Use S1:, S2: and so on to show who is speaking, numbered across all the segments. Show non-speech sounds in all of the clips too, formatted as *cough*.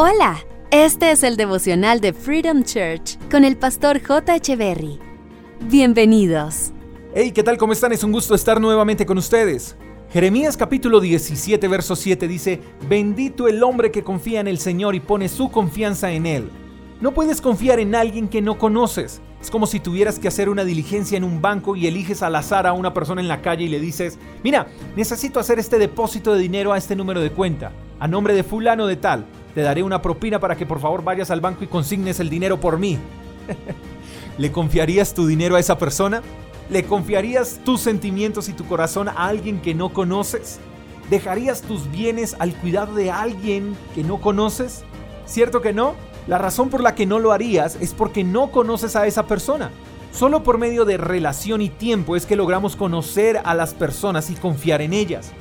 S1: Hola, este es el devocional de Freedom Church con el pastor J. Berry. Bienvenidos.
S2: Hey, ¿qué tal? ¿Cómo están? Es un gusto estar nuevamente con ustedes. Jeremías capítulo 17, verso 7 dice, Bendito el hombre que confía en el Señor y pone su confianza en Él. No puedes confiar en alguien que no conoces. Es como si tuvieras que hacer una diligencia en un banco y eliges al azar a una persona en la calle y le dices, mira, necesito hacer este depósito de dinero a este número de cuenta, a nombre de fulano de tal. Te daré una propina para que por favor vayas al banco y consignes el dinero por mí. *laughs* ¿Le confiarías tu dinero a esa persona? ¿Le confiarías tus sentimientos y tu corazón a alguien que no conoces? ¿Dejarías tus bienes al cuidado de alguien que no conoces? ¿Cierto que no? La razón por la que no lo harías es porque no conoces a esa persona. Solo por medio de relación y tiempo es que logramos conocer a las personas y confiar en ellas.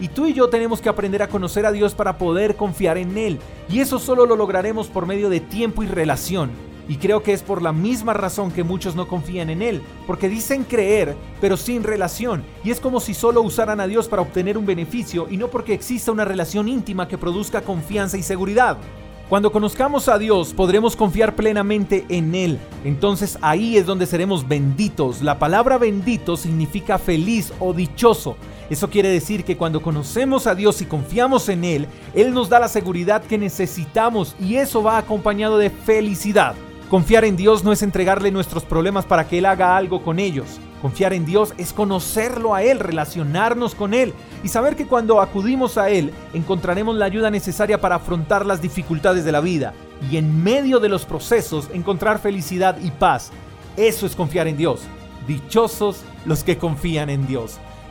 S2: Y tú y yo tenemos que aprender a conocer a Dios para poder confiar en Él. Y eso solo lo lograremos por medio de tiempo y relación. Y creo que es por la misma razón que muchos no confían en Él, porque dicen creer, pero sin relación. Y es como si solo usaran a Dios para obtener un beneficio y no porque exista una relación íntima que produzca confianza y seguridad. Cuando conozcamos a Dios podremos confiar plenamente en Él. Entonces ahí es donde seremos benditos. La palabra bendito significa feliz o dichoso. Eso quiere decir que cuando conocemos a Dios y confiamos en Él, Él nos da la seguridad que necesitamos y eso va acompañado de felicidad. Confiar en Dios no es entregarle nuestros problemas para que Él haga algo con ellos. Confiar en Dios es conocerlo a Él, relacionarnos con Él y saber que cuando acudimos a Él encontraremos la ayuda necesaria para afrontar las dificultades de la vida y en medio de los procesos encontrar felicidad y paz. Eso es confiar en Dios. Dichosos los que confían en Dios.